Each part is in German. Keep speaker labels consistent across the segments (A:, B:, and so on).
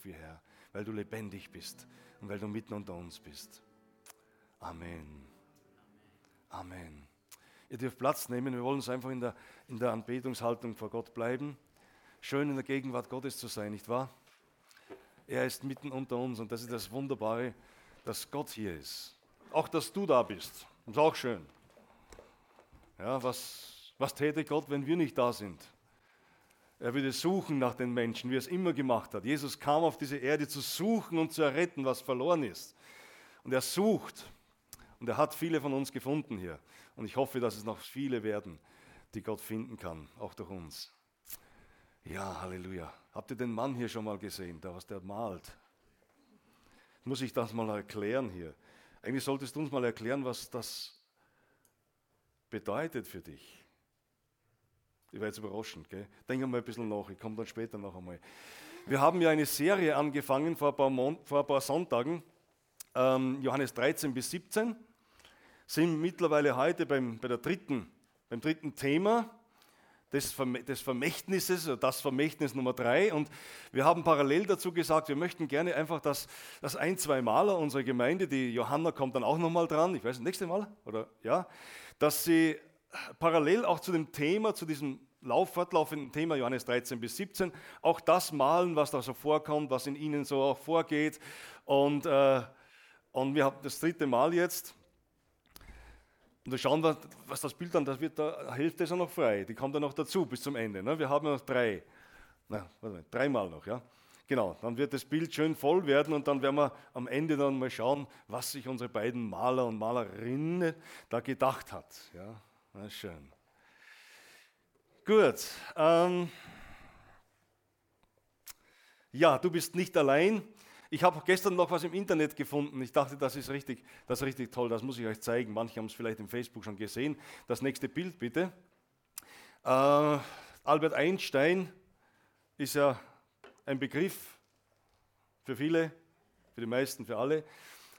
A: für Herr, weil du lebendig bist und weil du mitten unter uns bist. Amen. Amen. Ihr dürft Platz nehmen. Wir wollen uns einfach in der, in der Anbetungshaltung vor Gott bleiben. Schön in der Gegenwart Gottes zu sein, nicht wahr? Er ist mitten unter uns und das ist das Wunderbare, dass Gott hier ist. Auch, dass du da bist. Ist auch schön. Ja, was, was täte Gott, wenn wir nicht da sind? Er würde suchen nach den Menschen, wie er es immer gemacht hat. Jesus kam auf diese Erde zu suchen und zu erretten, was verloren ist. Und er sucht. Und er hat viele von uns gefunden hier. Und ich hoffe, dass es noch viele werden, die Gott finden kann, auch durch uns. Ja, Halleluja. Habt ihr den Mann hier schon mal gesehen, da was der malt? Muss ich das mal erklären hier? Eigentlich solltest du uns mal erklären, was das bedeutet für dich. Ich werde jetzt überraschend, gell? Denk mal ein bisschen nach, ich komme dann später noch einmal. Wir haben ja eine Serie angefangen vor ein paar, Mon vor ein paar Sonntagen, ähm, Johannes 13 bis 17, sind mittlerweile heute beim, bei der dritten, beim dritten Thema des, des Vermächtnisses, das Vermächtnis Nummer drei. Und wir haben parallel dazu gesagt, wir möchten gerne einfach, dass, dass ein, zwei Maler unserer Gemeinde, die Johanna kommt dann auch nochmal dran, ich weiß nicht, nächste Mal, oder ja, dass sie parallel auch zu dem Thema, zu diesem Lauf, fortlaufenden Thema Johannes 13 bis 17, auch das malen, was da so vorkommt, was in ihnen so auch vorgeht. Und, äh, und wir haben das dritte Mal jetzt. Und da schauen wir, was das Bild dann, das wird da, Hälfte ist ja noch frei, die kommt dann noch dazu bis zum Ende. Ne? Wir haben noch drei, na, warte mal, dreimal noch, ja. Genau, dann wird das Bild schön voll werden und dann werden wir am Ende dann mal schauen, was sich unsere beiden Maler und Malerinnen da gedacht hat. Ja, na schön. Gut. Ähm, ja, du bist nicht allein. Ich habe gestern noch was im Internet gefunden. Ich dachte, das ist richtig, das ist richtig toll. Das muss ich euch zeigen. Manche haben es vielleicht im Facebook schon gesehen. Das nächste Bild bitte. Äh, Albert Einstein ist ja ein Begriff für viele, für die meisten, für alle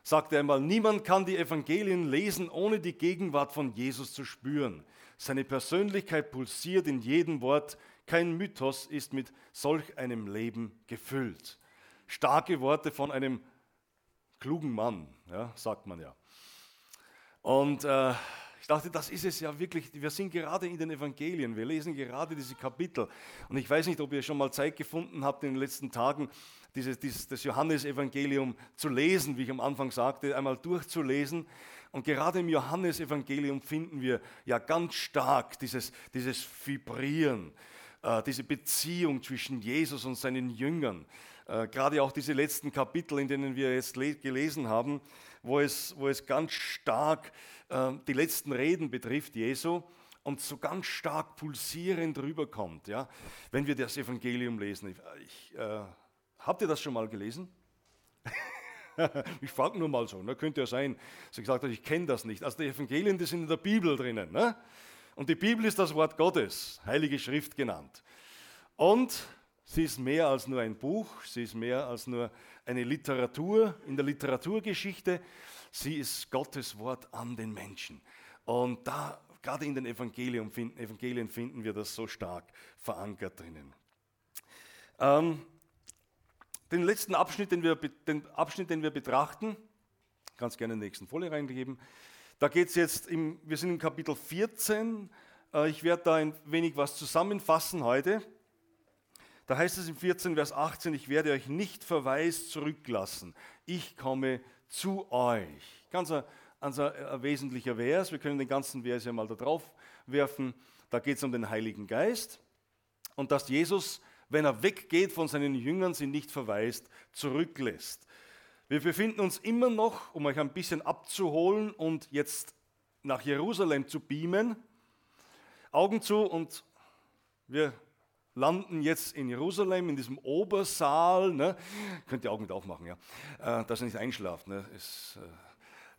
A: sagte einmal, niemand kann die Evangelien lesen, ohne die Gegenwart von Jesus zu spüren. Seine Persönlichkeit pulsiert in jedem Wort. Kein Mythos ist mit solch einem Leben gefüllt. Starke Worte von einem klugen Mann, ja, sagt man ja. Und äh, ich dachte, das ist es ja wirklich. Wir sind gerade in den Evangelien, wir lesen gerade diese Kapitel. Und ich weiß nicht, ob ihr schon mal Zeit gefunden habt in den letzten Tagen, dieses, dieses, das Johannesevangelium zu lesen, wie ich am Anfang sagte, einmal durchzulesen. Und gerade im Johannesevangelium finden wir ja ganz stark dieses, dieses Vibrieren, äh, diese Beziehung zwischen Jesus und seinen Jüngern. Äh, gerade auch diese letzten Kapitel, in denen wir jetzt gelesen haben, wo es, wo es ganz stark äh, die letzten Reden betrifft, Jesu und so ganz stark pulsierend rüberkommt, ja, wenn wir das Evangelium lesen. Ich, ich äh, Habt ihr das schon mal gelesen? ich frage nur mal so, ne? könnte ja sein, dass ich gesagt habe, ich kenne das nicht. Also die Evangelien, die sind in der Bibel drinnen. Ne? Und die Bibel ist das Wort Gottes, Heilige Schrift genannt. Und sie ist mehr als nur ein Buch, sie ist mehr als nur eine Literatur in der Literaturgeschichte. Sie ist Gottes Wort an den Menschen. Und da, gerade in den Evangelien finden, Evangelien finden wir das so stark verankert drinnen. Ähm, den letzten Abschnitt, den wir, den Abschnitt, den wir betrachten, ganz gerne in die nächsten Folie reingeben. Da geht es jetzt, im, wir sind im Kapitel 14. Äh, ich werde da ein wenig was zusammenfassen heute. Da heißt es im 14, Vers 18, ich werde euch nicht verwaist zurücklassen. Ich komme zu euch. Ganz ein, ganz ein, ein wesentlicher Vers. Wir können den ganzen Vers ja mal da drauf werfen. Da geht es um den Heiligen Geist und dass Jesus wenn er weggeht von seinen Jüngern, sie nicht verweist, zurücklässt. Wir befinden uns immer noch, um euch ein bisschen abzuholen und jetzt nach Jerusalem zu beamen. Augen zu und wir landen jetzt in Jerusalem, in diesem Obersaal. Ne? Könnt ihr Augen mit aufmachen, ja. Äh, dass ihr nicht einschlaft. Ne? Ist,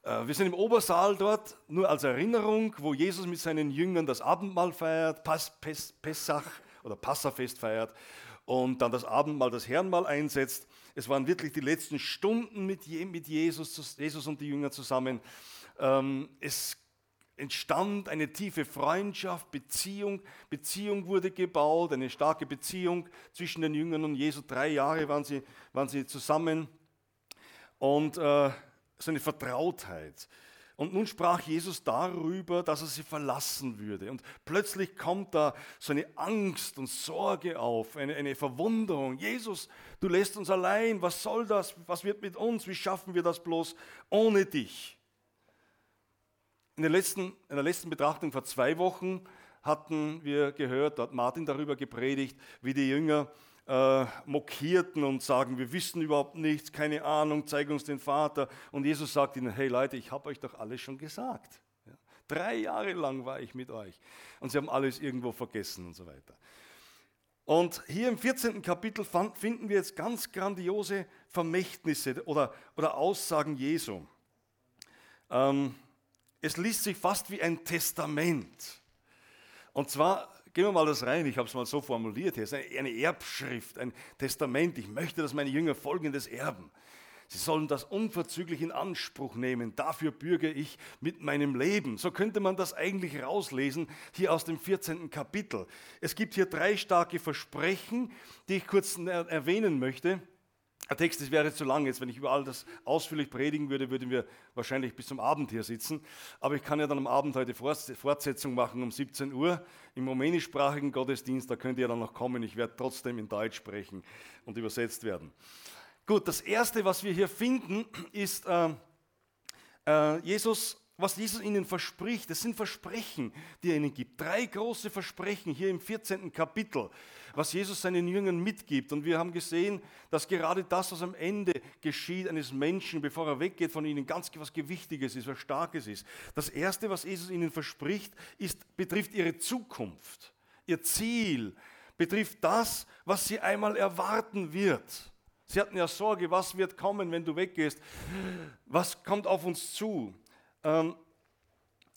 A: äh, äh, wir sind im Obersaal dort, nur als Erinnerung, wo Jesus mit seinen Jüngern das Abendmahl feiert, Pas, Pes, Pessach oder Passafest feiert und dann das Abendmahl, das Herrenmahl einsetzt. Es waren wirklich die letzten Stunden mit, Jesus, Jesus und die Jünger zusammen. Ähm, es, entstand eine tiefe Freundschaft, Beziehung. Beziehung wurde gebaut, eine starke Beziehung zwischen den Jüngern und Jesus. Drei Jahre waren sie, waren sie zusammen und äh, so eine Vertrautheit. Und nun sprach Jesus darüber, dass er sie verlassen würde. Und plötzlich kommt da so eine Angst und Sorge auf, eine, eine Verwunderung. Jesus, du lässt uns allein. Was soll das? Was wird mit uns? Wie schaffen wir das bloß ohne dich? In der letzten, in der letzten Betrachtung vor zwei Wochen hatten wir gehört, da hat Martin darüber gepredigt, wie die Jünger äh, mokierten und sagen, wir wissen überhaupt nichts, keine Ahnung, zeig uns den Vater. Und Jesus sagt ihnen, hey Leute, ich habe euch doch alles schon gesagt. Ja, drei Jahre lang war ich mit euch. Und sie haben alles irgendwo vergessen und so weiter. Und hier im 14. Kapitel finden wir jetzt ganz grandiose Vermächtnisse oder, oder Aussagen Jesu. Ähm, es liest sich fast wie ein Testament. Und zwar Gehen wir mal das rein, ich habe es mal so formuliert hier. Es ist eine Erbschrift, ein Testament. Ich möchte, dass meine Jünger Folgendes erben. Sie sollen das unverzüglich in Anspruch nehmen. Dafür bürge ich mit meinem Leben. So könnte man das eigentlich rauslesen, hier aus dem 14. Kapitel. Es gibt hier drei starke Versprechen, die ich kurz erwähnen möchte. Der Text das wäre zu lang. Jetzt, wenn ich über all das ausführlich predigen würde, würden wir wahrscheinlich bis zum Abend hier sitzen. Aber ich kann ja dann am Abend heute Fortsetzung machen um 17 Uhr im rumänischsprachigen Gottesdienst. Da könnt ihr dann noch kommen. Ich werde trotzdem in Deutsch sprechen und übersetzt werden. Gut, das erste, was wir hier finden, ist äh, äh, Jesus was Jesus ihnen verspricht. Das sind Versprechen, die er ihnen gibt. Drei große Versprechen hier im 14. Kapitel, was Jesus seinen Jüngern mitgibt. Und wir haben gesehen, dass gerade das, was am Ende geschieht eines Menschen, bevor er weggeht von ihnen, ganz was Gewichtiges ist, was Starkes ist. Das Erste, was Jesus ihnen verspricht, ist, betrifft ihre Zukunft, ihr Ziel, betrifft das, was sie einmal erwarten wird. Sie hatten ja Sorge, was wird kommen, wenn du weggehst? Was kommt auf uns zu? Ähm,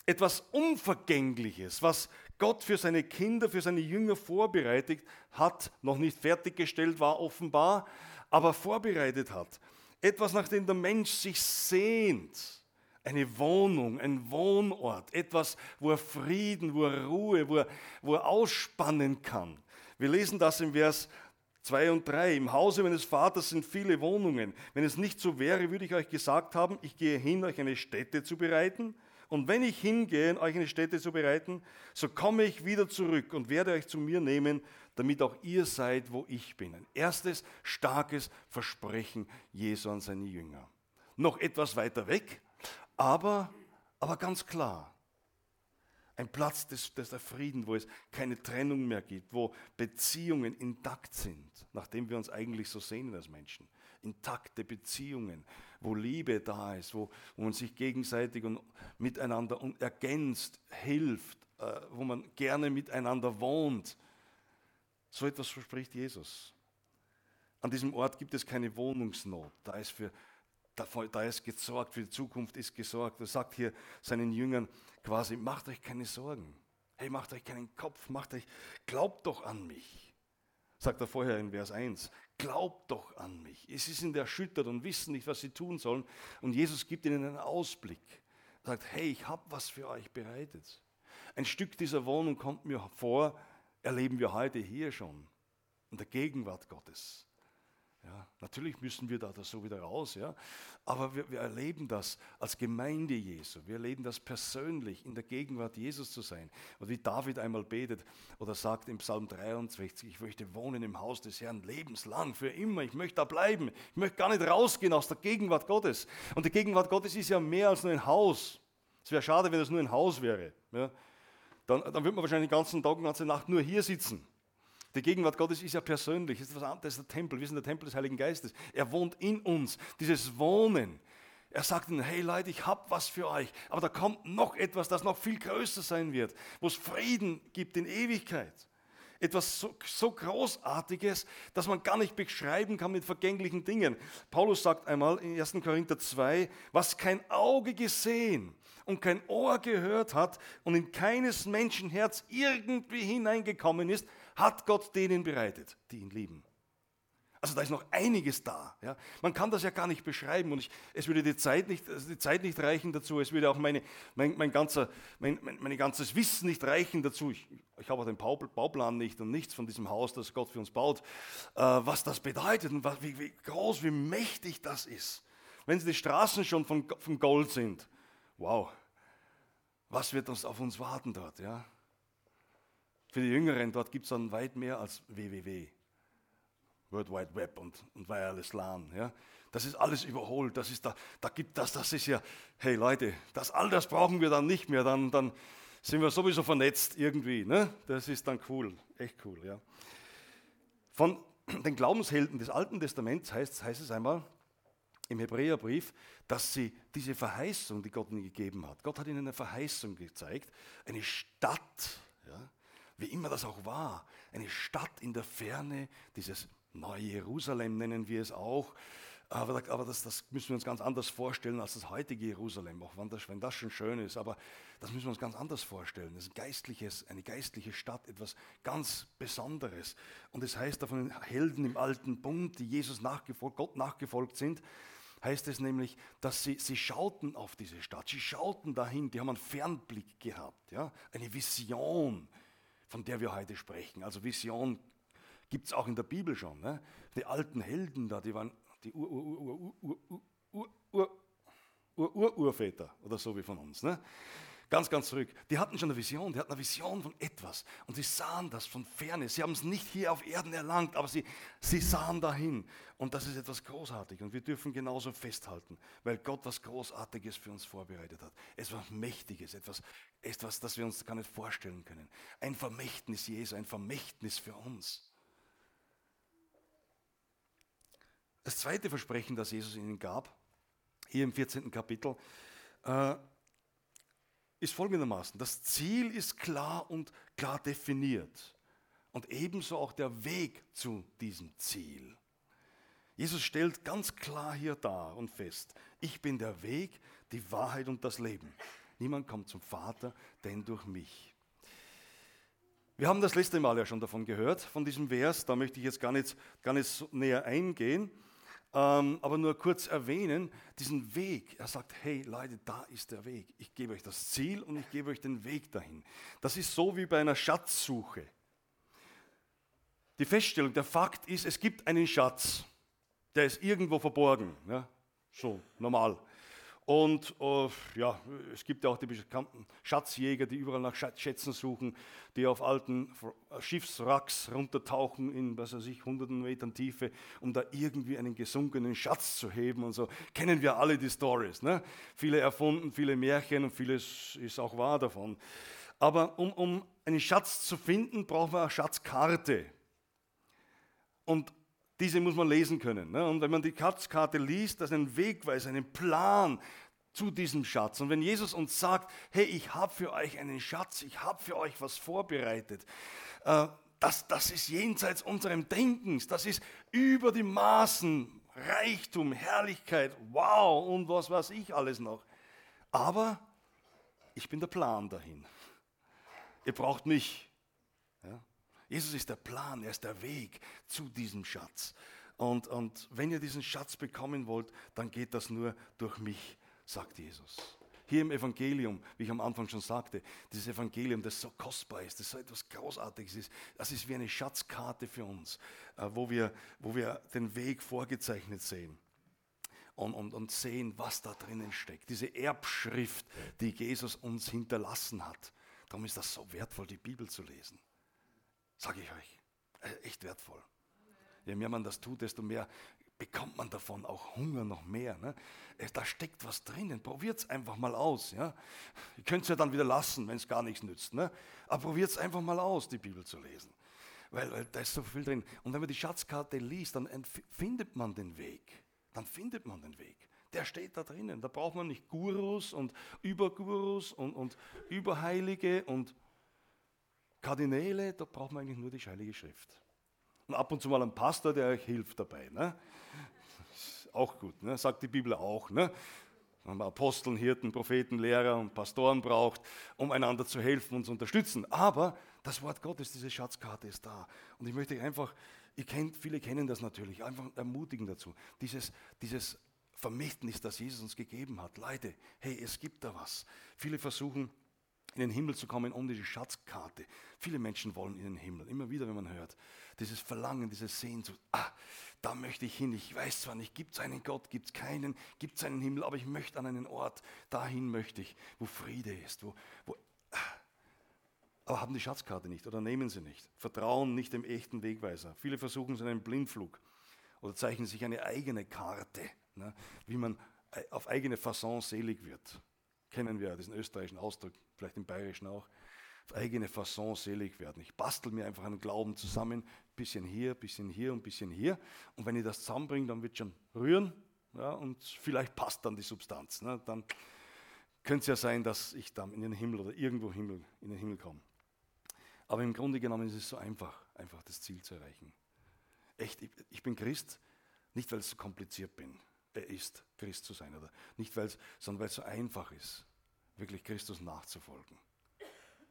A: etwas Unvergängliches, was Gott für seine Kinder, für seine Jünger vorbereitet hat, noch nicht fertiggestellt war offenbar, aber vorbereitet hat. Etwas, nach dem der Mensch sich sehnt. Eine Wohnung, ein Wohnort, etwas, wo er Frieden, wo er Ruhe, wo er, wo er ausspannen kann. Wir lesen das im Vers 2 und 3. Im Hause meines Vaters sind viele Wohnungen. Wenn es nicht so wäre, würde ich euch gesagt haben, ich gehe hin, euch eine Stätte zu bereiten. Und wenn ich hingehe, euch eine Stätte zu bereiten, so komme ich wieder zurück und werde euch zu mir nehmen, damit auch ihr seid, wo ich bin. Ein erstes starkes Versprechen Jesu an seine Jünger. Noch etwas weiter weg, aber, aber ganz klar. Ein Platz des, des der Frieden, wo es keine Trennung mehr gibt, wo Beziehungen intakt sind, nachdem wir uns eigentlich so sehnen als Menschen. Intakte Beziehungen, wo Liebe da ist, wo, wo man sich gegenseitig und miteinander und ergänzt, hilft, äh, wo man gerne miteinander wohnt. So etwas verspricht Jesus. An diesem Ort gibt es keine Wohnungsnot. Da ist, für, da, ist gesorgt, für die Zukunft ist gesorgt. Er sagt hier seinen Jüngern, quasi, macht euch keine Sorgen. Hey, macht euch keinen Kopf, macht euch, glaubt doch an mich. Sagt er vorher in Vers 1. Glaubt doch an mich. Sie sind erschüttert und wissen nicht, was sie tun sollen. Und Jesus gibt ihnen einen Ausblick. Er sagt, hey, ich habe was für euch bereitet. Ein Stück dieser Wohnung kommt mir vor, erleben wir heute hier schon. In der Gegenwart Gottes. Ja, natürlich müssen wir da, so wieder raus, ja. aber wir, wir, erleben das als Gemeinde Jesu. Wir erleben das persönlich, in der Gegenwart Jesus zu sein. Und wie David einmal betet oder sagt im Psalm 23, ich möchte wohnen im Haus des Herrn lebenslang, für immer. Ich möchte da bleiben. Ich möchte gar nicht rausgehen aus der Gegenwart Gottes. Und die Gegenwart Gottes ist ja mehr als nur ein Haus. Es wäre schade, wenn es nur ein Haus wäre. Ja. Dann, dann würde man wahrscheinlich den ganzen Tag und die ganze Nacht nur hier sitzen. Die Gegenwart Gottes ist ja persönlich, ist was anderes, der Tempel. Wir sind der Tempel des Heiligen Geistes. Er wohnt in uns. Dieses Wohnen. Er sagt ihnen, hey Leute, ich habe was für euch. Aber da kommt noch etwas, das noch viel größer sein wird, wo es Frieden gibt in Ewigkeit. Etwas so, so Großartiges, dass man gar nicht beschreiben kann mit vergänglichen Dingen. Paulus sagt einmal in 1. Korinther 2, was kein Auge gesehen und kein Ohr gehört hat und in keines Menschen Herz irgendwie hineingekommen ist, hat Gott denen bereitet, die ihn lieben. Also da ist noch einiges da. Ja. Man kann das ja gar nicht beschreiben und ich, es würde die Zeit, nicht, also die Zeit nicht reichen dazu. Es würde auch meine, mein, mein, ganzer, mein, mein, mein ganzes Wissen nicht reichen dazu. Ich, ich habe auch den Bauplan nicht und nichts von diesem Haus, das Gott für uns baut, äh, was das bedeutet und was, wie, wie groß, wie mächtig das ist. Wenn die Straßen schon von, von Gold sind, wow, was wird uns auf uns warten dort? Ja? Für die Jüngeren, dort gibt es dann weit mehr als www. World Wide Web und, und Wireless LAN. Ja? Das ist alles überholt. Das ist da, da gibt das, das ist ja, hey Leute, das, all das brauchen wir dann nicht mehr. Dann, dann sind wir sowieso vernetzt irgendwie. Ne? Das ist dann cool, echt cool. Ja? Von den Glaubenshelden des Alten Testaments heißt, heißt es einmal im Hebräerbrief, dass sie diese Verheißung, die Gott ihnen gegeben hat, Gott hat ihnen eine Verheißung gezeigt, eine Stadt, ja, wie immer das auch war, eine Stadt in der Ferne, dieses Neue Jerusalem nennen wir es auch. Aber, aber das, das, müssen wir uns ganz anders vorstellen als das heutige Jerusalem, auch wenn das, wenn das schon schön ist. Aber das müssen wir uns ganz anders vorstellen. Das ist ein geistliches, eine geistliche Stadt, etwas ganz Besonderes. Und es heißt da von den Helden im alten Bund, die Jesus nachgefolgt, Gott nachgefolgt sind, heißt es nämlich, dass sie, sie schauten auf diese Stadt, sie schauten dahin, die haben einen Fernblick gehabt, ja? eine Vision, von der wir heute sprechen. Also Vision Gibt es auch in der Bibel schon. Ne? Die alten Helden da, die waren die Ur-Ur-Urväter oder so wie von uns. Ne? Ganz, ganz zurück. Die hatten schon eine Vision, die hatten eine Vision von etwas. Und sie sahen das von ferne. Sie haben es nicht hier auf Erden erlangt, aber sie, sie sahen dahin. Und das ist etwas Großartiges. Und wir dürfen genauso festhalten, weil Gott was Großartiges für uns vorbereitet hat. Etwas Mächtiges, etwas, etwas, das wir uns gar nicht vorstellen können. Ein Vermächtnis Jesu, ein Vermächtnis für uns. Das zweite Versprechen, das Jesus ihnen gab, hier im 14. Kapitel, äh, ist folgendermaßen. Das Ziel ist klar und klar definiert und ebenso auch der Weg zu diesem Ziel. Jesus stellt ganz klar hier dar und fest, ich bin der Weg, die Wahrheit und das Leben. Niemand kommt zum Vater, denn durch mich. Wir haben das letzte Mal ja schon davon gehört, von diesem Vers, da möchte ich jetzt gar nicht, gar nicht näher eingehen ähm, aber nur kurz erwähnen, diesen Weg. Er sagt, hey Leute, da ist der Weg. Ich gebe euch das Ziel und ich gebe euch den Weg dahin. Das ist so wie bei einer Schatzsuche. Die Feststellung, der Fakt ist, es gibt einen Schatz, der ist irgendwo verborgen. Ja? So, normal. Und äh, ja, es gibt ja auch die bekannten Schatzjäger, die überall nach Schätzen suchen, die auf alten Schiffswracks runtertauchen in, was weiß ich, hunderten Metern Tiefe, um da irgendwie einen gesunkenen Schatz zu heben und so. Kennen wir alle die Stories. Ne? Viele erfunden, viele Märchen und vieles ist auch wahr davon. Aber um, um einen Schatz zu finden, brauchen wir eine Schatzkarte. Und diese muss man lesen können. Ne? Und wenn man die Schatzkarte liest, das ist ein Wegweiser, einen Plan zu diesem Schatz. Und wenn Jesus uns sagt, hey, ich habe für euch einen Schatz, ich habe für euch was vorbereitet, äh, das, das ist jenseits unserem Denkens, das ist über die Maßen, Reichtum, Herrlichkeit, wow und was weiß ich alles noch. Aber ich bin der Plan dahin. Ihr braucht mich. Ja? Jesus ist der Plan, er ist der Weg zu diesem Schatz. Und, und wenn ihr diesen Schatz bekommen wollt, dann geht das nur durch mich, sagt Jesus. Hier im Evangelium, wie ich am Anfang schon sagte, dieses Evangelium, das so kostbar ist, das so etwas Großartiges ist, das ist wie eine Schatzkarte für uns, äh, wo wir, wo wir den Weg vorgezeichnet sehen. Und, und, und sehen, was da drinnen steckt. Diese Erbschrift, die Jesus uns hinterlassen hat. Darum ist das so wertvoll, die Bibel zu lesen. Sage ich euch. Äh, echt wertvoll. Je mehr man das tut, desto mehr bekommt man davon auch Hunger noch mehr. Ne? Äh, da steckt was drinnen. Probiert es einfach mal aus. Ja? Ihr könnt es ja dann wieder lassen, wenn es gar nichts nützt. Ne? Aber probiert es einfach mal aus, die Bibel zu lesen. Weil, weil da ist so viel drin. Und wenn man die Schatzkarte liest, dann findet man den Weg. Dann findet man den Weg. Der steht da drinnen. Da braucht man nicht Gurus und Übergurus und, und Überheilige und Kardinäle, da braucht man eigentlich nur die Heilige Schrift. Und ab und zu mal ein Pastor, der euch hilft dabei. Ne? Auch gut, ne? sagt die Bibel auch. Ne? Wenn man Aposteln, Hirten, Propheten, Lehrer und Pastoren braucht, um einander zu helfen und zu unterstützen. Aber das Wort Gottes, diese Schatzkarte ist da. Und ich möchte einfach ihr kennt, viele kennen das natürlich, einfach ermutigen dazu. Dieses, dieses Vermächtnis, das Jesus uns gegeben hat. Leute, hey, es gibt da was. Viele versuchen, in den Himmel zu kommen ohne die Schatzkarte. Viele Menschen wollen in den Himmel. Immer wieder, wenn man hört, dieses Verlangen, dieses Sehnsucht, ah, da möchte ich hin. Ich weiß zwar nicht, gibt es einen Gott, gibt es keinen, gibt es einen Himmel, aber ich möchte an einen Ort, dahin möchte ich, wo Friede ist, wo, wo ah. aber haben die Schatzkarte nicht oder nehmen sie nicht. Vertrauen nicht dem echten Wegweiser. Viele versuchen es in einem Blindflug oder zeichnen sich eine eigene Karte, ne, wie man äh, auf eigene Fasson selig wird. Kennen wir diesen österreichischen Ausdruck, vielleicht im bayerischen auch. Auf eigene Fasson selig werden. Ich bastel mir einfach einen Glauben zusammen, bisschen hier, bisschen hier und bisschen hier. Und wenn ich das zusammenbringe, dann wird schon rühren ja, und vielleicht passt dann die Substanz. Ne? Dann könnte es ja sein, dass ich dann in den Himmel oder irgendwo Himmel, in den Himmel komme. Aber im Grunde genommen ist es so einfach, einfach das Ziel zu erreichen. Echt, ich, ich bin Christ, nicht weil es so kompliziert bin er ist, Christ zu sein. Oder nicht, weil's, sondern weil es so einfach ist, wirklich Christus nachzufolgen.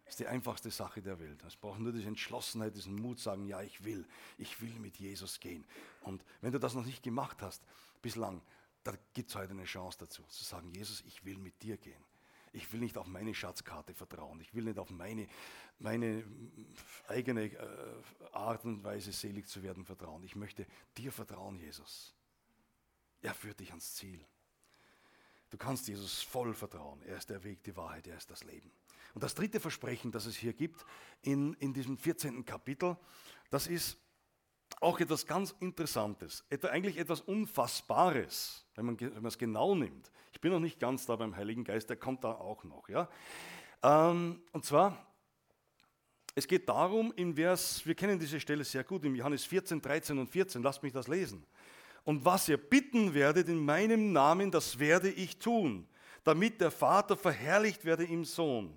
A: Das ist die einfachste Sache der Welt. Es braucht nur diese Entschlossenheit, diesen Mut, sagen, ja, ich will, ich will mit Jesus gehen. Und wenn du das noch nicht gemacht hast, bislang, da gibt es heute eine Chance dazu, zu sagen, Jesus, ich will mit dir gehen. Ich will nicht auf meine Schatzkarte vertrauen. Ich will nicht auf meine, meine eigene äh, Art und Weise, selig zu werden, vertrauen. Ich möchte dir vertrauen, Jesus. Er führt dich ans Ziel. Du kannst Jesus voll vertrauen. Er ist der Weg, die Wahrheit, er ist das Leben. Und das dritte Versprechen, das es hier gibt in, in diesem 14. Kapitel, das ist auch etwas ganz Interessantes, eigentlich etwas Unfassbares, wenn man, wenn man es genau nimmt. Ich bin noch nicht ganz da beim Heiligen Geist, der kommt da auch noch. Ja? Ähm, und zwar, es geht darum, in Vers, wir kennen diese Stelle sehr gut, im Johannes 14, 13 und 14, lasst mich das lesen. Und was ihr bitten werdet in meinem Namen, das werde ich tun, damit der Vater verherrlicht werde im Sohn.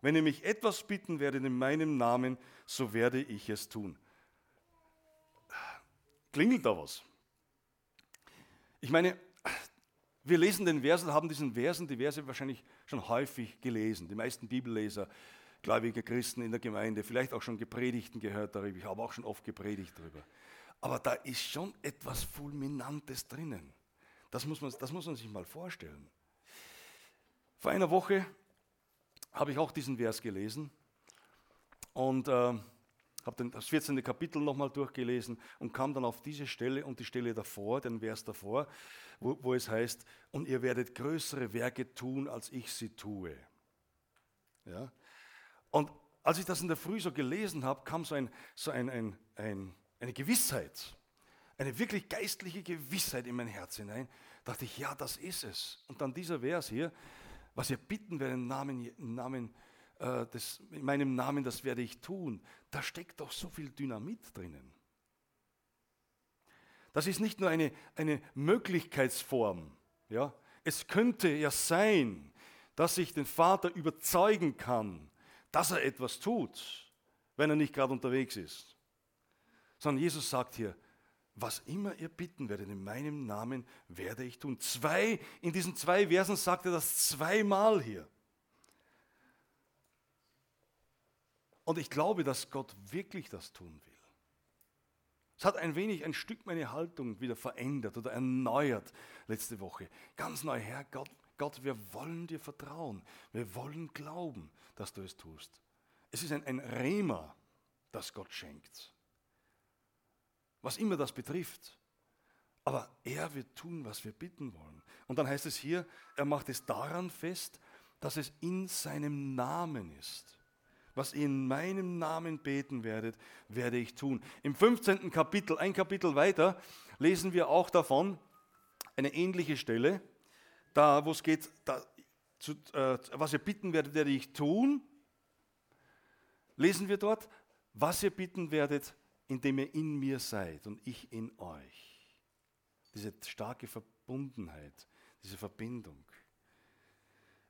A: Wenn ihr mich etwas bitten werdet in meinem Namen, so werde ich es tun. Klingelt da was? Ich meine, wir lesen den Versen, haben diesen Versen, die Verse wahrscheinlich schon häufig gelesen. Die meisten Bibelleser, gläubige Christen in der Gemeinde, vielleicht auch schon Gepredigten gehört darüber. Ich habe auch schon oft gepredigt darüber. Aber da ist schon etwas Fulminantes drinnen. Das muss man, das muss man sich mal vorstellen. Vor einer Woche habe ich auch diesen Vers gelesen und äh, habe das 14. Kapitel nochmal durchgelesen und kam dann auf diese Stelle und die Stelle davor, den Vers davor, wo, wo es heißt, und ihr werdet größere Werke tun, als ich sie tue. Ja? Und als ich das in der Früh so gelesen habe, kam so ein, so ein, ein, ein eine Gewissheit, eine wirklich geistliche Gewissheit in mein Herz hinein, dachte ich, ja, das ist es. Und dann dieser Vers hier, was ihr bitten werdet im Namen, im Namen äh, des, in meinem Namen, das werde ich tun. Da steckt doch so viel Dynamit drinnen. Das ist nicht nur eine, eine Möglichkeitsform. Ja? Es könnte ja sein, dass ich den Vater überzeugen kann, dass er etwas tut, wenn er nicht gerade unterwegs ist sondern Jesus sagt hier, was immer ihr bitten werdet in meinem Namen, werde ich tun. Zwei, in diesen zwei Versen sagt er das zweimal hier. Und ich glaube, dass Gott wirklich das tun will. Es hat ein wenig, ein Stück meine Haltung wieder verändert oder erneuert letzte Woche. Ganz neu, Herr Gott, Gott, wir wollen dir vertrauen. Wir wollen glauben, dass du es tust. Es ist ein, ein Rema, das Gott schenkt was immer das betrifft. Aber er wird tun, was wir bitten wollen. Und dann heißt es hier, er macht es daran fest, dass es in seinem Namen ist. Was ihr in meinem Namen beten werdet, werde ich tun. Im 15. Kapitel, ein Kapitel weiter, lesen wir auch davon, eine ähnliche Stelle, da wo es geht, da, zu, äh, was ihr bitten werdet, werde ich tun. Lesen wir dort, was ihr bitten werdet, indem ihr in mir seid und ich in euch. Diese starke Verbundenheit, diese Verbindung.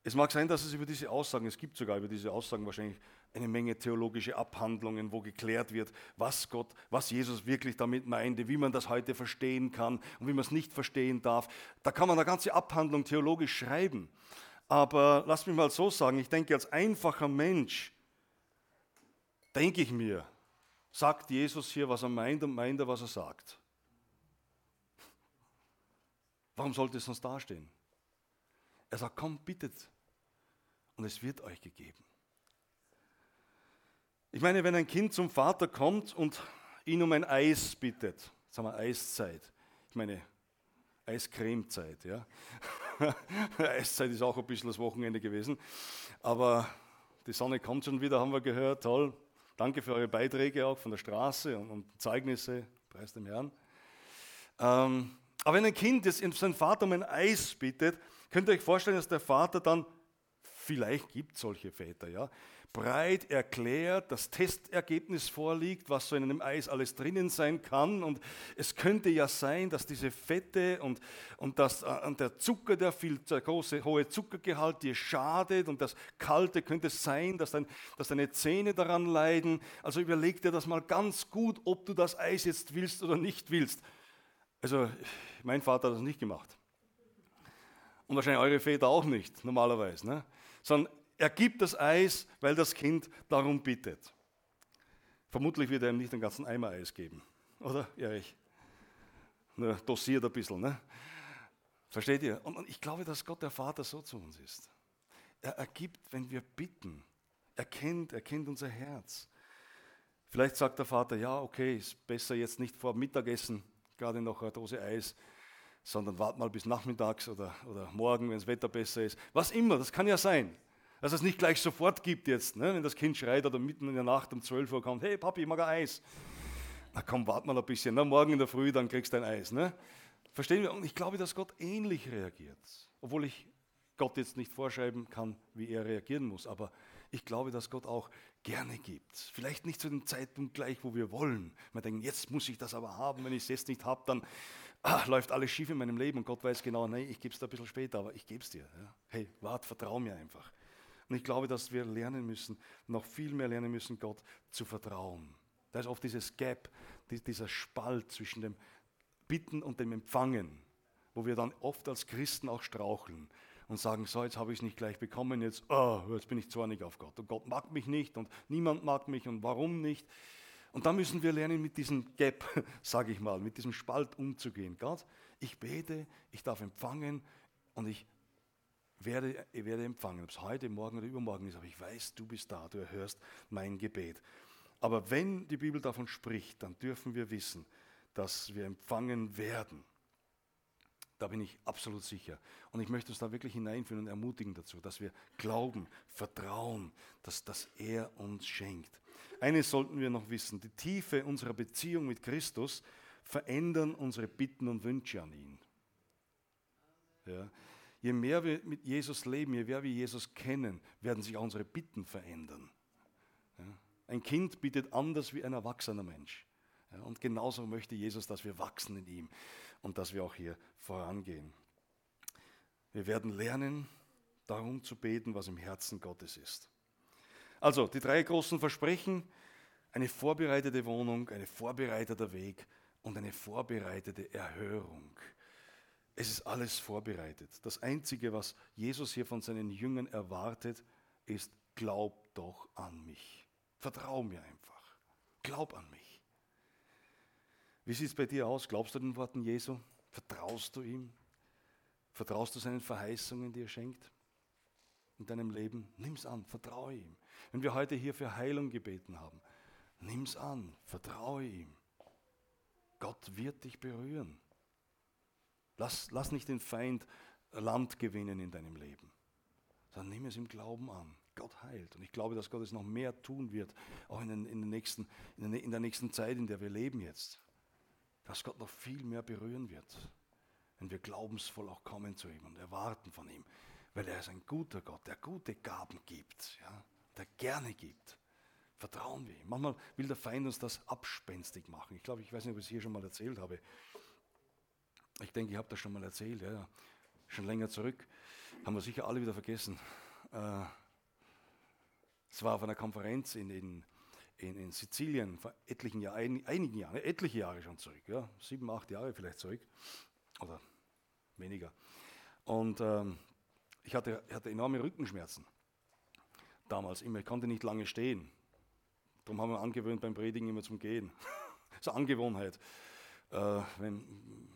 A: Es mag sein, dass es über diese Aussagen, es gibt sogar über diese Aussagen wahrscheinlich eine Menge theologische Abhandlungen, wo geklärt wird, was Gott, was Jesus wirklich damit meinte, wie man das heute verstehen kann und wie man es nicht verstehen darf. Da kann man eine ganze Abhandlung theologisch schreiben. Aber lass mich mal so sagen, ich denke als einfacher Mensch, denke ich mir, sagt Jesus hier, was er meint und meint er, was er sagt. Warum sollte es sonst dastehen? Er sagt, komm, bittet und es wird euch gegeben. Ich meine, wenn ein Kind zum Vater kommt und ihn um ein Eis bittet, sagen wir Eiszeit, ich meine Eiscremezeit, ja. Eiszeit ist auch ein bisschen das Wochenende gewesen, aber die Sonne kommt schon wieder, haben wir gehört, toll. Danke für eure Beiträge auch von der Straße und, und Zeugnisse, preis dem Herrn. Ähm, aber wenn ein Kind jetzt seinen Vater um ein Eis bittet, könnt ihr euch vorstellen, dass der Vater dann, vielleicht gibt solche Väter, ja, breit erklärt, das Testergebnis vorliegt, was so in einem Eis alles drinnen sein kann. Und es könnte ja sein, dass diese Fette und, und, das, äh, und der Zucker, der viel der große, hohe Zuckergehalt dir schadet und das Kalte könnte sein, dass, dein, dass deine Zähne daran leiden. Also überleg dir das mal ganz gut, ob du das Eis jetzt willst oder nicht willst. Also mein Vater hat das nicht gemacht. Und wahrscheinlich eure Väter auch nicht, normalerweise. Ne? Sondern er gibt das Eis, weil das Kind darum bittet. Vermutlich wird er ihm nicht den ganzen Eimer Eis geben, oder, Erich? Nur dosiert ein bisschen, ne? Versteht ihr? Und ich glaube, dass Gott der Vater so zu uns ist. Er ergibt, wenn wir bitten. Er kennt, er kennt unser Herz. Vielleicht sagt der Vater, ja, okay, ist besser jetzt nicht vor Mittagessen gerade noch eine Dose Eis, sondern wart mal bis nachmittags oder, oder morgen, wenn das Wetter besser ist. Was immer, das kann ja sein. Dass es nicht gleich sofort gibt jetzt, ne? wenn das Kind schreit oder mitten in der Nacht um 12 Uhr kommt, hey Papi, ich mag ein Eis. Na komm, wart mal ein bisschen, na, morgen in der Früh, dann kriegst du ein Eis. Ne? Verstehen wir? Und ich glaube, dass Gott ähnlich reagiert. Obwohl ich Gott jetzt nicht vorschreiben kann, wie er reagieren muss. Aber ich glaube, dass Gott auch gerne gibt. Vielleicht nicht zu dem Zeitpunkt gleich, wo wir wollen. Wir denken, jetzt muss ich das aber haben. Wenn ich es jetzt nicht habe, dann ah, läuft alles schief in meinem Leben. Und Gott weiß genau, nein, ich gebe es dir ein bisschen später, aber ich gebe es dir. Ja. Hey, wart, vertrau mir einfach. Und ich glaube, dass wir lernen müssen, noch viel mehr lernen müssen, Gott zu vertrauen. Da ist oft dieses Gap, dieser Spalt zwischen dem Bitten und dem Empfangen, wo wir dann oft als Christen auch straucheln und sagen, so, jetzt habe ich es nicht gleich bekommen, jetzt, oh, jetzt bin ich zornig auf Gott und Gott mag mich nicht und niemand mag mich und warum nicht. Und da müssen wir lernen, mit diesem Gap, sage ich mal, mit diesem Spalt umzugehen. Gott, ich bete, ich darf empfangen und ich werde, ich werde empfangen. Ob es heute, morgen oder übermorgen ist, aber ich weiß, du bist da, du erhörst mein Gebet. Aber wenn die Bibel davon spricht, dann dürfen wir wissen, dass wir empfangen werden. Da bin ich absolut sicher. Und ich möchte uns da wirklich hineinführen und ermutigen dazu, dass wir glauben, vertrauen, dass das er uns schenkt. Eines sollten wir noch wissen, die Tiefe unserer Beziehung mit Christus verändern unsere Bitten und Wünsche an ihn. Ja. Je mehr wir mit Jesus leben, je mehr wir Jesus kennen, werden sich auch unsere Bitten verändern. Ein Kind bittet anders wie ein erwachsener Mensch. Und genauso möchte Jesus, dass wir wachsen in ihm und dass wir auch hier vorangehen. Wir werden lernen, darum zu beten, was im Herzen Gottes ist. Also die drei großen Versprechen, eine vorbereitete Wohnung, ein vorbereiteter Weg und eine vorbereitete Erhörung. Es ist alles vorbereitet. Das Einzige, was Jesus hier von seinen Jüngern erwartet, ist, glaub doch an mich. Vertrau mir einfach. Glaub an mich. Wie sieht es bei dir aus? Glaubst du den Worten Jesu? Vertraust du ihm? Vertraust du seinen Verheißungen, die er schenkt in deinem Leben? Nimm's an, vertraue ihm. Wenn wir heute hier für Heilung gebeten haben, nimm's an, vertraue ihm. Gott wird dich berühren. Lass, lass nicht den Feind Land gewinnen in deinem Leben, sondern nimm es im Glauben an. Gott heilt. Und ich glaube, dass Gott es noch mehr tun wird, auch in, den, in, den nächsten, in, der, in der nächsten Zeit, in der wir leben jetzt dass Gott noch viel mehr berühren wird, wenn wir glaubensvoll auch kommen zu ihm und erwarten von ihm, weil er ist ein guter Gott, der gute Gaben gibt, ja, der gerne gibt. Vertrauen wir ihm. Manchmal will der Feind uns das abspenstig machen. Ich glaube, ich weiß nicht, ob ich es hier schon mal erzählt habe. Ich denke, ich habe das schon mal erzählt, ja, schon länger zurück. Haben wir sicher alle wieder vergessen. Äh, es war auf einer Konferenz in, in, in, in Sizilien vor etlichen Jahren, ein, einigen Jahren, etliche Jahre schon zurück, ja, sieben, acht Jahre vielleicht zurück oder weniger. Und ähm, ich hatte, hatte enorme Rückenschmerzen damals immer. Ich konnte nicht lange stehen. Darum haben wir angewöhnt, beim Predigen immer zum Gehen. das ist eine Angewohnheit. Äh, wenn,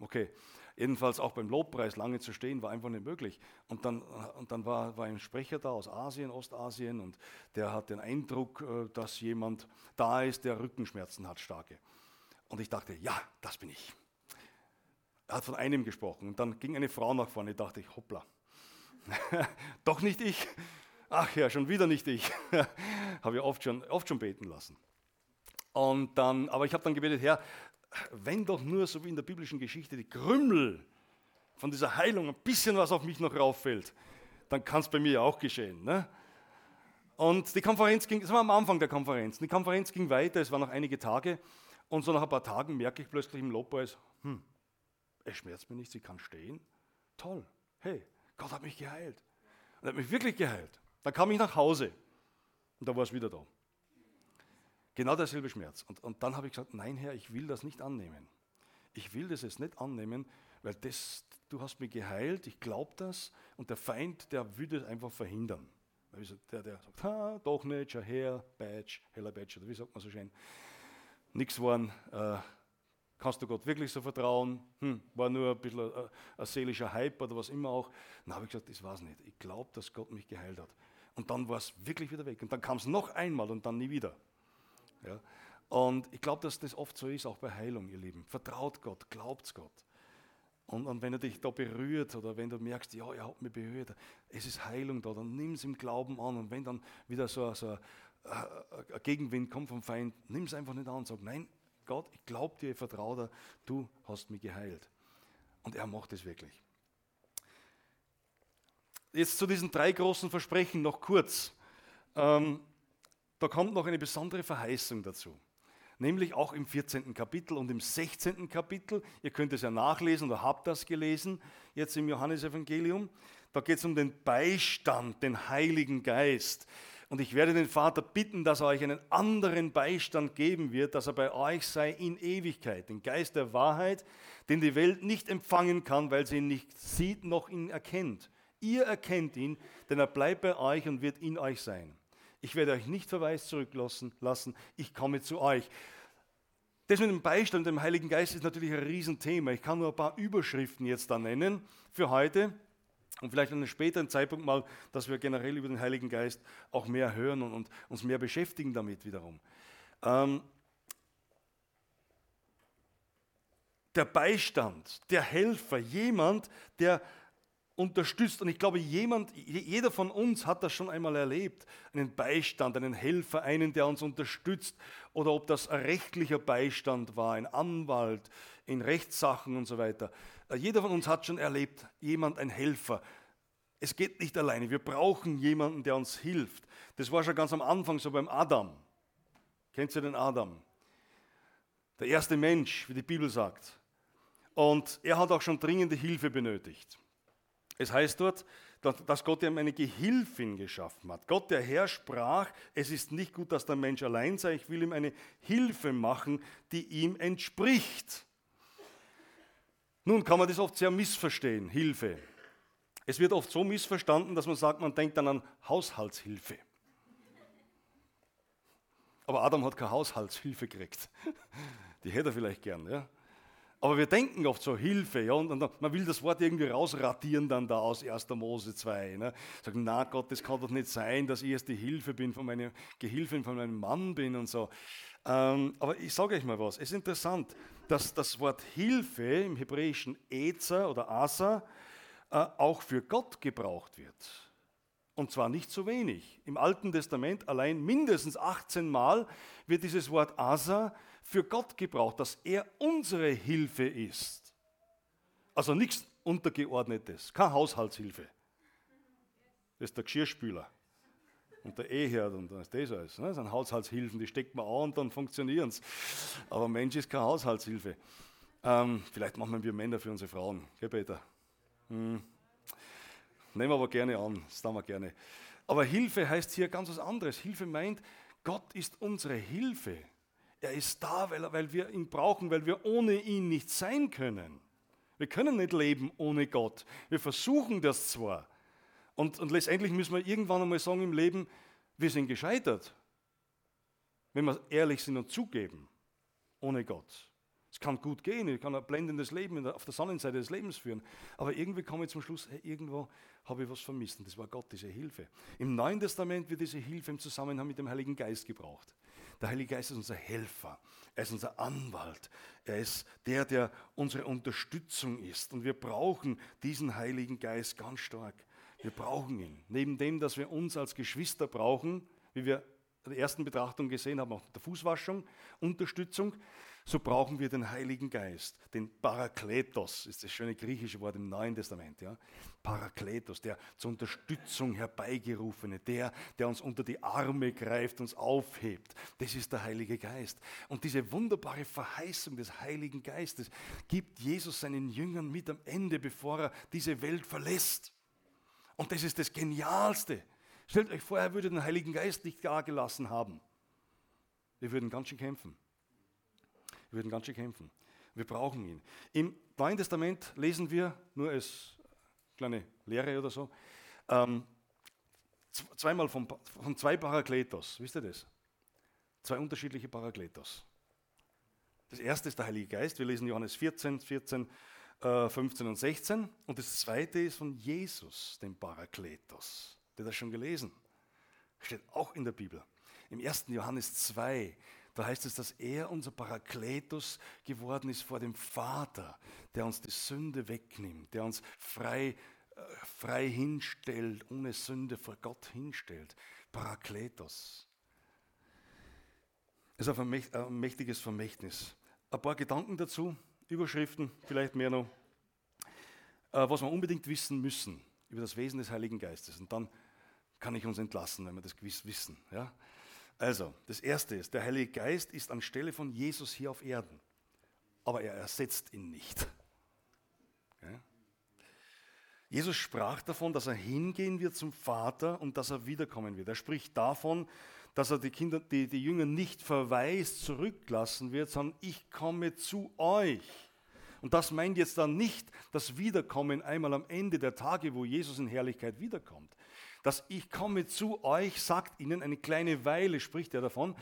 A: okay, jedenfalls auch beim Lobpreis lange zu stehen, war einfach nicht möglich. Und dann, und dann war, war ein Sprecher da aus Asien, Ostasien, und der hat den Eindruck, äh, dass jemand da ist, der Rückenschmerzen hat, starke. Und ich dachte, ja, das bin ich. Er hat von einem gesprochen. Und dann ging eine Frau nach vorne. Dachte ich, hoppla. Doch nicht ich. Ach ja, schon wieder nicht ich. habe ich oft schon, oft schon beten lassen. Und dann, aber ich habe dann gebetet, Herr, wenn doch nur so wie in der biblischen Geschichte die Krümmel von dieser Heilung ein bisschen was auf mich noch rauffällt, dann kann es bei mir ja auch geschehen. Ne? Und die Konferenz ging, das war am Anfang der Konferenz, die Konferenz ging weiter, es waren noch einige Tage und so nach ein paar Tagen merke ich plötzlich im Lobpreis, hm, es schmerzt mir nicht, sie kann stehen. Toll, hey, Gott hat mich geheilt. Er hat mich wirklich geheilt. Dann kam ich nach Hause und da war es wieder da. Genau derselbe Schmerz. Und, und dann habe ich gesagt, nein Herr, ich will das nicht annehmen. Ich will das jetzt nicht annehmen, weil das, du hast mich geheilt, ich glaube das und der Feind, der würde es einfach verhindern. Der, der sagt, ha, doch nicht, schau her, Badge, heller Badge, oder wie sagt man so schön. Nichts waren, äh, kannst du Gott wirklich so vertrauen? Hm, war nur ein bisschen ein, ein seelischer Hype oder was immer auch. Dann habe ich gesagt, das war es nicht. Ich glaube, dass Gott mich geheilt hat. Und dann war es wirklich wieder weg. Und dann kam es noch einmal und dann nie wieder. Ja? Und ich glaube, dass das oft so ist, auch bei Heilung, ihr Lieben. Vertraut Gott, glaubt Gott. Und, und, wenn er dich da berührt oder wenn du merkst, ja, er hat mich berührt, es ist Heilung da, dann nimm es im Glauben an. Und wenn dann wieder so, so ein, ein Gegenwind kommt vom Feind, nimm es einfach nicht an und sag, nein, Gott, ich glaube dir, ich vertraue dir, du hast mich geheilt. Und er macht es wirklich. Jetzt zu diesen drei großen Versprechen noch kurz. Ähm, da kommt noch eine besondere Verheißung dazu. Nämlich auch im 14. Kapitel und im 16. Kapitel. Ihr könnt es ja nachlesen oder habt das gelesen, jetzt im Johannesevangelium. Da geht es um den Beistand, den Heiligen Geist. Und ich werde den Vater bitten, dass er euch einen anderen Beistand geben wird, dass er bei euch sei in Ewigkeit, den Geist der Wahrheit, den die Welt nicht empfangen kann, weil sie ihn nicht sieht noch ihn erkennt. Ihr erkennt ihn, denn er bleibt bei euch und wird in euch sein. Ich werde euch nicht verweist zurücklassen, lassen, ich komme zu euch. Das mit dem Beistand, dem Heiligen Geist, ist natürlich ein Riesenthema. Ich kann nur ein paar Überschriften jetzt da nennen für heute und vielleicht an einem späteren Zeitpunkt mal, dass wir generell über den Heiligen Geist auch mehr hören und, und uns mehr beschäftigen damit wiederum. Ähm, der Beistand, der Helfer, jemand, der unterstützt. Und ich glaube, jemand, jeder von uns hat das schon einmal erlebt. Einen Beistand, einen Helfer, einen, der uns unterstützt. Oder ob das ein rechtlicher Beistand war, ein Anwalt in Rechtssachen und so weiter. Äh, jeder von uns hat schon erlebt, jemand, ein Helfer. Es geht nicht alleine. Wir brauchen jemanden, der uns hilft. Das war schon ganz am Anfang so beim Adam. Kennt ihr den Adam? Der erste Mensch, wie die Bibel sagt. Und er hat auch schon dringende Hilfe benötigt. Es heißt dort, dass Gott ihm eine Gehilfin geschaffen hat. Gott, der Herr, sprach, es ist nicht gut, dass der Mensch allein sei, ich will ihm eine Hilfe machen, die ihm entspricht. Nun kann man das oft sehr missverstehen, Hilfe. Es wird oft so missverstanden, dass man sagt, man denkt dann an Haushaltshilfe. Aber Adam hat keine Haushaltshilfe gekriegt. Die hätte er vielleicht gern. Ja? Aber wir denken oft so Hilfe, ja, und, und man will das Wort irgendwie rausradieren dann da aus 1. Mose 2. Ne? Sagen, na Gott, das kann doch nicht sein, dass ich jetzt die Hilfe bin von meinem Gehilfin von meinem Mann bin und so. Ähm, aber ich sage euch mal was, es ist interessant, dass das Wort Hilfe im hebräischen Ezer oder Asa äh, auch für Gott gebraucht wird. Und zwar nicht so wenig. Im Alten Testament allein mindestens 18 Mal wird dieses Wort Asa für Gott gebraucht, dass er unsere Hilfe ist. Also nichts Untergeordnetes, keine Haushaltshilfe. Das ist der Geschirrspüler und der Eherd und das alles. Ne? Das sind Haushaltshilfen, die steckt man an und dann funktionieren es. Aber Mensch ist keine Haushaltshilfe. Ähm, vielleicht machen wir Männer für unsere Frauen, gell Peter? Hm. Nehmen wir aber gerne an, das tun wir gerne. Aber Hilfe heißt hier ganz was anderes. Hilfe meint, Gott ist unsere Hilfe. Er ist da, weil, weil wir ihn brauchen, weil wir ohne ihn nicht sein können. Wir können nicht leben ohne Gott. Wir versuchen das zwar. Und, und letztendlich müssen wir irgendwann einmal sagen im Leben, wir sind gescheitert. wenn wir ehrlich sind und zugeben, ohne Gott. Es kann gut gehen, ich kann ein blendendes Leben auf der Sonnenseite des Lebens führen, aber irgendwie komme ich zum Schluss, hey, irgendwo habe ich was vermisst und das war Gott, diese Hilfe. Im Neuen Testament wird diese Hilfe im Zusammenhang mit dem Heiligen Geist gebraucht. Der Heilige Geist ist unser Helfer, er ist unser Anwalt, er ist der, der unsere Unterstützung ist und wir brauchen diesen Heiligen Geist ganz stark. Wir brauchen ihn. Neben dem, dass wir uns als Geschwister brauchen, wie wir der ersten Betrachtung gesehen haben, auch der Fußwaschung, Unterstützung, so brauchen wir den Heiligen Geist, den Parakletos, ist das schöne griechische Wort im Neuen Testament. Ja? Parakletos, der zur Unterstützung herbeigerufene, der, der uns unter die Arme greift, uns aufhebt. Das ist der Heilige Geist. Und diese wunderbare Verheißung des Heiligen Geistes gibt Jesus seinen Jüngern mit am Ende, bevor er diese Welt verlässt. Und das ist das Genialste. Stellt euch vor, er würde den Heiligen Geist nicht gar gelassen haben. Wir würden ganz schön kämpfen. Wir würden ganz schön kämpfen. Wir brauchen ihn. Im Neuen Testament lesen wir, nur als kleine Lehre oder so, ähm, zweimal von, von zwei Parakletos. Wisst ihr das? Zwei unterschiedliche Parakletos. Das erste ist der Heilige Geist. Wir lesen Johannes 14, 14, äh, 15 und 16. Und das zweite ist von Jesus, dem Parakletos. Der hat das schon gelesen. Steht auch in der Bibel. Im 1. Johannes 2 da heißt es, dass er unser Parakletos geworden ist vor dem Vater, der uns die Sünde wegnimmt, der uns frei, äh, frei hinstellt, ohne Sünde vor Gott hinstellt. Parakletos. Das ist ein, ein mächtiges Vermächtnis. Ein paar Gedanken dazu, Überschriften, vielleicht mehr noch, äh, was wir unbedingt wissen müssen über das Wesen des Heiligen Geistes. Und dann kann ich uns entlassen, wenn wir das gewiss wissen. Ja? Also, das erste ist, der Heilige Geist ist anstelle von Jesus hier auf Erden, aber er ersetzt ihn nicht. Okay? Jesus sprach davon, dass er hingehen wird zum Vater und dass er wiederkommen wird. Er spricht davon, dass er die Kinder, die, die Jünger nicht verweist zurücklassen wird, sondern ich komme zu euch. Und das meint jetzt dann nicht das Wiederkommen einmal am Ende der Tage, wo Jesus in Herrlichkeit wiederkommt, dass ich komme zu euch, sagt ihnen, eine kleine Weile spricht er davon,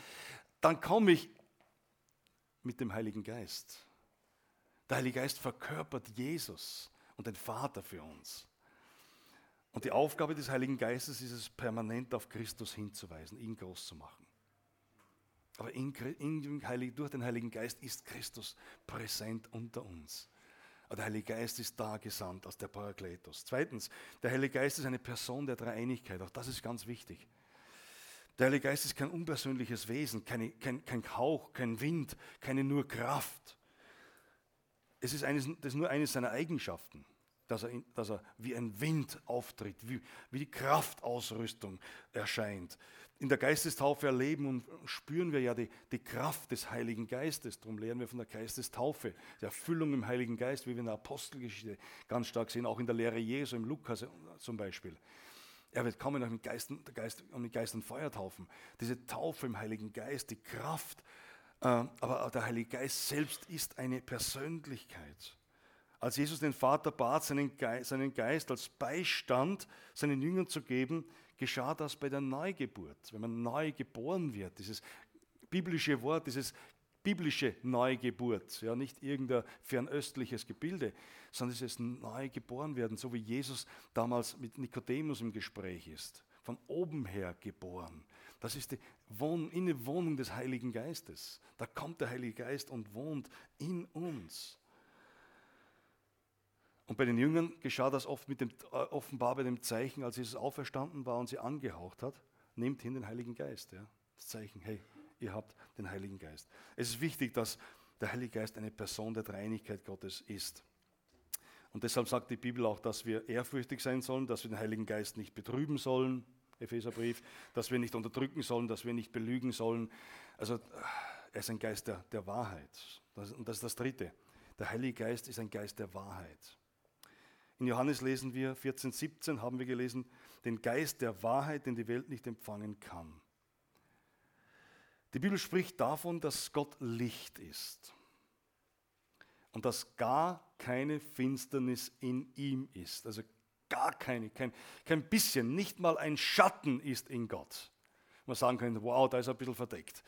A: dann komme ich mit dem Heiligen Geist. Der Heilige Geist verkörpert Jesus und den Vater für uns. Und die Aufgabe des Heiligen Geistes ist es, permanent auf Christus hinzuweisen, ihn groß zu machen. Aber in, in, durch den Heiligen Geist ist Christus präsent unter uns. Der Heilige Geist ist da gesandt aus der Parakletos. Zweitens, der Heilige Geist ist eine Person der Dreieinigkeit. Auch das ist ganz wichtig. Der Heilige Geist ist kein unpersönliches Wesen, keine, kein, kein Hauch, kein Wind, keine nur Kraft. Es ist, eines, das ist nur eine seiner Eigenschaften, dass er, dass er wie ein Wind auftritt, wie, wie die Kraftausrüstung erscheint in der Geistestaufe erleben und spüren wir ja die, die Kraft des Heiligen Geistes. Darum lernen wir von der Geistestaufe, der Erfüllung im Heiligen Geist, wie wir in der Apostelgeschichte ganz stark sehen, auch in der Lehre Jesu, im Lukas zum Beispiel. Er wird kommen und Geist, der Geist, um den Geist und Feuer taufen. Diese Taufe im Heiligen Geist, die Kraft, äh, aber der Heilige Geist selbst ist eine Persönlichkeit. Als Jesus den Vater bat, seinen Geist, seinen Geist als Beistand seinen Jüngern zu geben, geschah das bei der Neugeburt, wenn man neu geboren wird. Dieses biblische Wort, dieses biblische Neugeburt, ja, nicht irgendein fernöstliches Gebilde, sondern dieses neu geboren werden, so wie Jesus damals mit Nikodemus im Gespräch ist, von oben her geboren. Das ist die Wohn Innewohnung des Heiligen Geistes. Da kommt der Heilige Geist und wohnt in uns. Und bei den Jüngern geschah das oft mit dem, äh, offenbar bei dem Zeichen, als Jesus auferstanden war und sie angehaucht hat, nehmt hin den Heiligen Geist. Ja? Das Zeichen, hey, ihr habt den Heiligen Geist. Es ist wichtig, dass der Heilige Geist eine Person der Dreinigkeit Gottes ist. Und deshalb sagt die Bibel auch, dass wir ehrfürchtig sein sollen, dass wir den Heiligen Geist nicht betrüben sollen, Epheserbrief, dass wir nicht unterdrücken sollen, dass wir nicht belügen sollen. Also er ist ein Geist der, der Wahrheit. Das, und das ist das Dritte. Der Heilige Geist ist ein Geist der Wahrheit. In Johannes lesen wir 14, 17 haben wir gelesen, den Geist der Wahrheit, den die Welt nicht empfangen kann. Die Bibel spricht davon, dass Gott Licht ist und dass gar keine Finsternis in ihm ist. Also gar keine, kein, kein bisschen, nicht mal ein Schatten ist in Gott. Man sagen könnte, wow, da ist er ein bisschen verdeckt.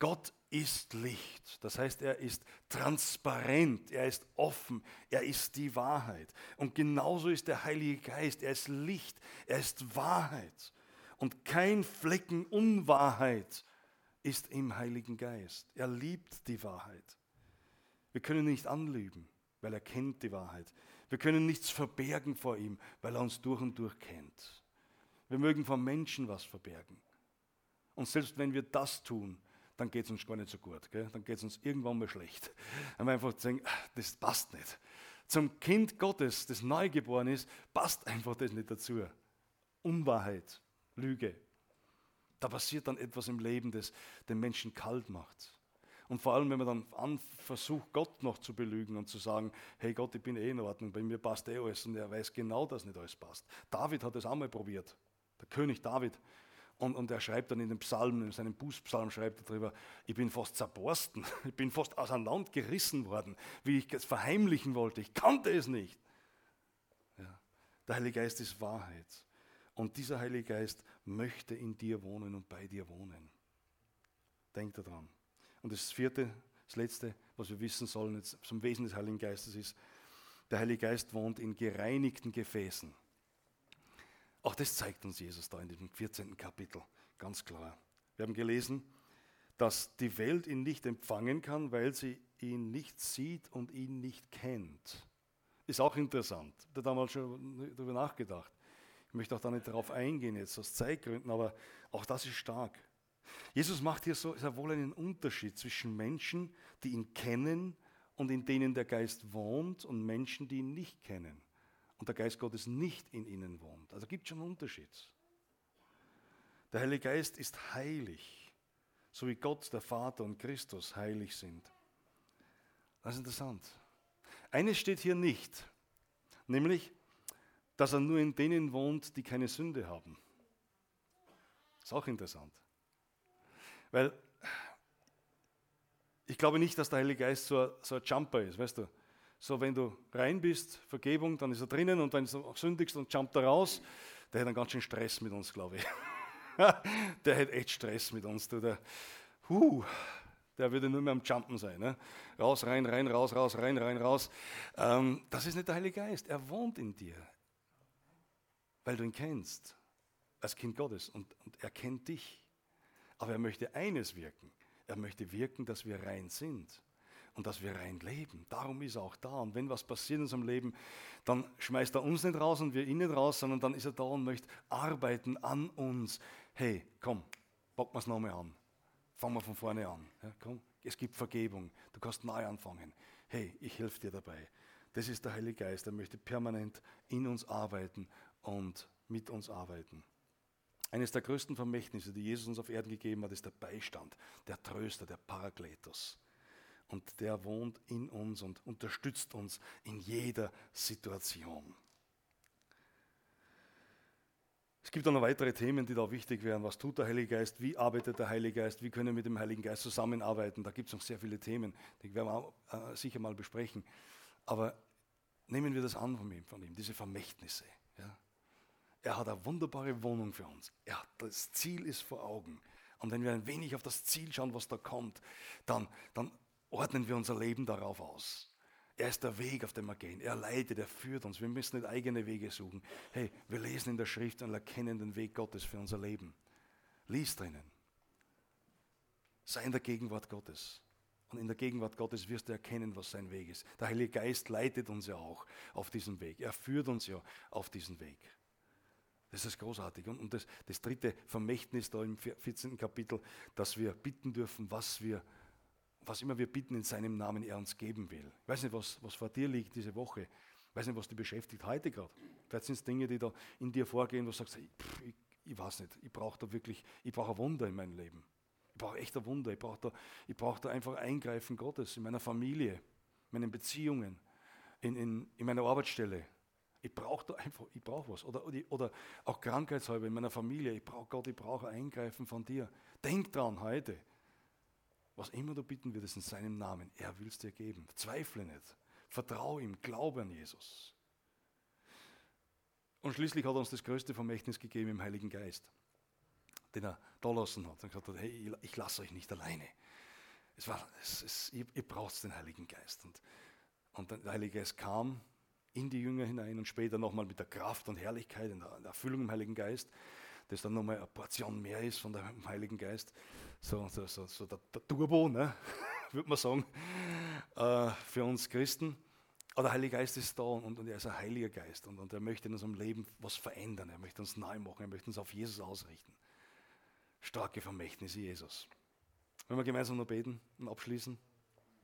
A: Gott ist Licht. Das heißt, er ist transparent, er ist offen, er ist die Wahrheit. Und genauso ist der Heilige Geist. Er ist Licht, er ist Wahrheit. Und kein Flecken Unwahrheit ist im Heiligen Geist. Er liebt die Wahrheit. Wir können nicht anlügen, weil er kennt die Wahrheit. Wir können nichts verbergen vor ihm, weil er uns durch und durch kennt. Wir mögen vor Menschen was verbergen. Und selbst wenn wir das tun, dann geht es uns gar nicht so gut. Gell? Dann geht es uns irgendwann mal schlecht. Wenn wir einfach denken, ah, das passt nicht. Zum Kind Gottes, das neugeboren ist, passt einfach das nicht dazu. Unwahrheit, Lüge. Da passiert dann etwas im Leben, das den Menschen kalt macht. Und vor allem, wenn man dann an, versucht, Gott noch zu belügen und zu sagen, hey Gott, ich bin eh in Ordnung, bei mir passt eh alles und er weiß genau, dass nicht alles passt. David hat das auch mal probiert, der König David. Und, und er schreibt dann in den Psalmen, in seinem Bußpsalm schreibt er darüber, ich bin fast zerborsten, ich bin fast auseinander gerissen worden, wie ich es verheimlichen wollte. Ich kannte es nicht. Ja. Der Heilige Geist ist Wahrheit. Und dieser Heilige Geist möchte in dir wohnen und bei dir wohnen. Denk daran. Und das vierte, das letzte, was wir wissen sollen jetzt zum Wesen des Heiligen Geistes ist, der Heilige Geist wohnt in gereinigten Gefäßen. Auch das zeigt uns Jesus da in dem 14. Kapitel ganz klar. Wir haben gelesen, dass die Welt ihn nicht empfangen kann, weil sie ihn nicht sieht und ihn nicht kennt. Ist auch interessant. Ich habe damals schon darüber nachgedacht. Ich möchte auch da nicht darauf eingehen, jetzt aus Zeitgründen, aber auch das ist stark. Jesus macht hier so sehr wohl einen Unterschied zwischen Menschen, die ihn kennen und in denen der Geist wohnt, und Menschen, die ihn nicht kennen und der Geist Gottes nicht in ihnen wohnt. Also gibt es schon einen Unterschied. Der Heilige Geist ist heilig, so wie Gott, der Vater und Christus heilig sind. Das ist interessant. Eines steht hier nicht, nämlich, dass er nur in denen wohnt, die keine Sünde haben. Ist auch interessant. Weil ich glaube nicht, dass der Heilige Geist so ein, so ein Jumper ist, weißt du? So, wenn du rein bist, Vergebung, dann ist er drinnen und wenn du sündigst, dann jumpt er raus. Der hat einen ganz schön Stress mit uns, glaube ich. der hat echt Stress mit uns. Du, der, huh, der würde nur mehr am Jumpen sein. Ne? Raus, rein, rein, raus, raus, rein, rein, raus. Ähm, das ist nicht der Heilige Geist. Er wohnt in dir, weil du ihn kennst, als Kind Gottes. Und, und er kennt dich. Aber er möchte eines wirken. Er möchte wirken, dass wir rein sind und dass wir rein leben. Darum ist er auch da. Und wenn was passiert in unserem Leben, dann schmeißt er uns nicht raus und wir ihn nicht raus, sondern dann ist er da und möchte arbeiten an uns. Hey, komm, packen wir es nochmal an. Fangen wir von vorne an. Ja, komm, es gibt Vergebung. Du kannst neu anfangen. Hey, ich helfe dir dabei. Das ist der Heilige Geist. Er möchte permanent in uns arbeiten und mit uns arbeiten. Eines der größten Vermächtnisse, die Jesus uns auf Erden gegeben hat, ist der Beistand, der Tröster, der Parakletos und der wohnt in uns und unterstützt uns in jeder Situation. Es gibt auch noch weitere Themen, die da wichtig wären. Was tut der Heilige Geist? Wie arbeitet der Heilige Geist? Wie können wir mit dem Heiligen Geist zusammenarbeiten? Da gibt es noch sehr viele Themen, die werden wir auch, äh, sicher mal besprechen. Aber nehmen wir das an von ihm, von ihm diese Vermächtnisse. Ja? Er hat eine wunderbare Wohnung für uns. Hat, das Ziel ist vor Augen. Und wenn wir ein wenig auf das Ziel schauen, was da kommt, dann, dann ordnen wir unser Leben darauf aus. Er ist der Weg, auf dem wir gehen. Er leitet, er führt uns. Wir müssen nicht eigene Wege suchen. Hey, wir lesen in der Schrift und erkennen den Weg Gottes für unser Leben. Lies drinnen. Sei in der Gegenwart Gottes. Und in der Gegenwart Gottes wirst du erkennen, was sein Weg ist. Der Heilige Geist leitet uns ja auch auf diesem Weg. Er führt uns ja auf diesen Weg. Das ist großartig. Und, das, das dritte Vermächtnis da im 14. Kapitel, dass wir bitten dürfen, was wir was immer wir bitten in seinem Namen, er uns geben will. Ich weiß nicht, was, was vor dir liegt diese Woche. Ich weiß nicht, was dich beschäftigt heute gerade. Vielleicht sind es Dinge, die da in dir vorgehen, wo du sagst, pff, ich, ich, weiß nicht, ich brauche da wirklich, ich brauche ein Wunder in meinem Leben. Ich brauche echt ein Wunder. Ich brauche da, brauch da einfach Eingreifen Gottes in meiner Familie, in meinen Beziehungen, in, in, in meiner Arbeitsstelle. Ich brauche da einfach, ich brauche was. Oder, oder auch krankheitshalber in meiner Familie. Ich brauche Gott, ich brauche Eingreifen von dir. Denk dran heute. Was immer du bitten würdest in seinem Namen, er will es dir geben. Zweifle nicht. Vertraue ihm, glaube an Jesus. Und schließlich hat er uns das größte Vermächtnis gegeben im Heiligen Geist. den er da lassen hat. Und gesagt hat, hey, ich lasse euch nicht alleine. Es war, es, es, ihr, ihr braucht den Heiligen Geist. Und, und der Heilige Geist kam in die Jünger hinein und später nochmal mit der Kraft und Herrlichkeit, in der, in der Erfüllung im Heiligen Geist, das dann nochmal eine Portion mehr ist von dem Heiligen Geist. So, so, so, so der, der Turbo, ne? würde man sagen, äh, für uns Christen. Aber der Heilige Geist ist da und, und er ist ein Heiliger Geist und, und er möchte in unserem Leben was verändern. Er möchte uns neu machen, er möchte uns auf Jesus ausrichten. Starke Vermächtnisse Jesus. Wenn wir gemeinsam noch beten und abschließen.